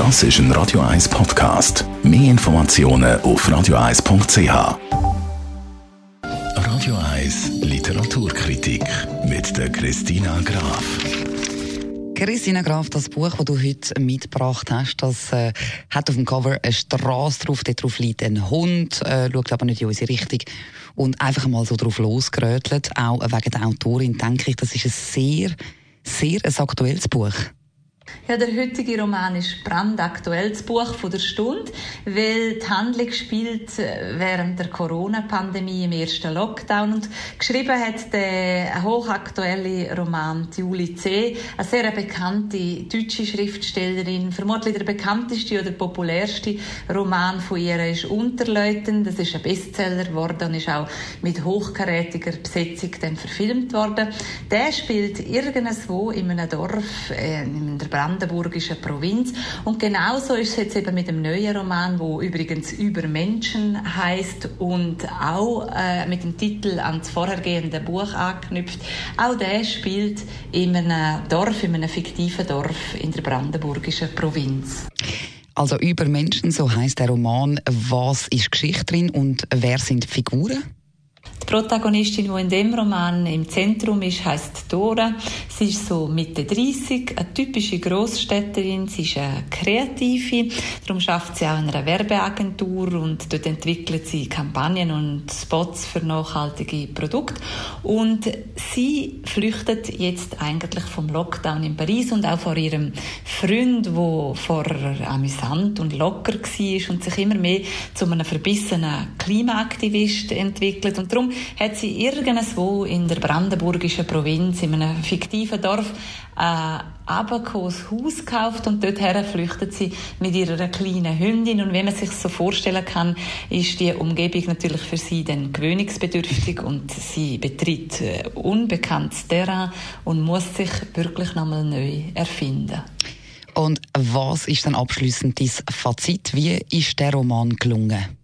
Das ist ein Radio 1 Podcast. Mehr Informationen auf radio1.ch. Radio 1 Literaturkritik mit der Christina Graf. Christina Graf, das Buch, das du heute mitgebracht hast, das äh, hat auf dem Cover eine Straße drauf, dort drauf liegt ein Hund, äh, schaut aber nicht in unsere Richtung und einfach mal so drauf losgerötelt. Auch wegen der Autorin denke ich, das ist ein sehr, sehr ein aktuelles Buch. Ja, der heutige Roman ist brandaktuell, das Buch von der Stunde, weil die Handlung spielt äh, während der Corona-Pandemie im ersten Lockdown und geschrieben hat der hochaktuelle Roman Julie C., eine sehr bekannte deutsche Schriftstellerin, vermutlich der bekannteste oder populärste Roman von ihr ist Unterleuten. Das ist ein Bestseller geworden und ist auch mit hochkarätiger Besetzung dann verfilmt worden. Der spielt irgendwo in einem Dorf äh, in der brandenburgischen Provinz. Und genauso ist es jetzt eben mit dem neuen Roman, wo übrigens über Menschen heißt und auch äh, mit dem Titel an das vorhergehende Buch anknüpft. Auch der spielt in einem Dorf, in einem fiktiven Dorf in der brandenburgischen Provinz. Also über Menschen, so heißt der Roman. Was ist Geschichte drin und wer sind die Figuren? Protagonistin, die in dem Roman im Zentrum ist, heißt Dora. Sie ist so Mitte 30, eine typische Großstädterin. Sie ist eine Kreative. Darum schafft sie auch in einer Werbeagentur und dort entwickelt sie Kampagnen und Spots für nachhaltige Produkte. Und sie flüchtet jetzt eigentlich vom Lockdown in Paris und auch vor ihrem Freund, der vorher amüsant und locker war und sich immer mehr zu einem verbissenen Klimaaktivist entwickelt. Und darum hat sie irgendwo in der brandenburgischen Provinz, in einem fiktiven Dorf, ein abgekommenes Haus gekauft und dorthin flüchtet sie mit ihrer kleinen Hündin. Und wenn man sich so vorstellen kann, ist die Umgebung natürlich für sie dann gewöhnungsbedürftig und sie betritt äh, unbekanntes Terrain und muss sich wirklich nochmal neu erfinden. Und was ist dann abschließend dein Fazit? Wie ist der Roman gelungen?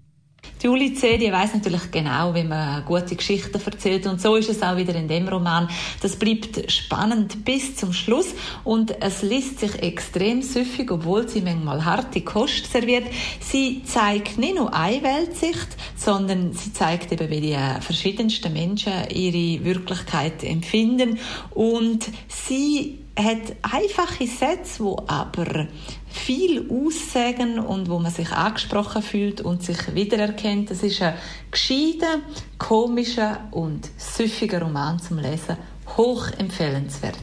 Die Uli C., die weiss natürlich genau, wie man gute Geschichten erzählt. Und so ist es auch wieder in dem Roman. Das bleibt spannend bis zum Schluss. Und es liest sich extrem süffig, obwohl sie manchmal harte Kost serviert. Sie zeigt nicht nur eine Weltsicht, sondern sie zeigt eben, wie die verschiedensten Menschen ihre Wirklichkeit empfinden. Und sie hat einfache Sätze, wo aber viel aussagen und wo man sich angesprochen fühlt und sich wiedererkennt. Das ist ein gescheiter, komischer und süffiger Roman zum Lesen. Hoch empfehlenswert.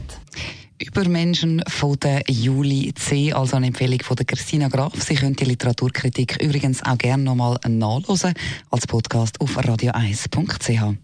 Übermenschen von der Juli C., also eine Empfehlung von der Christina Graf. Sie können die Literaturkritik übrigens auch gerne nochmal nachlesen als Podcast auf radio1.ch.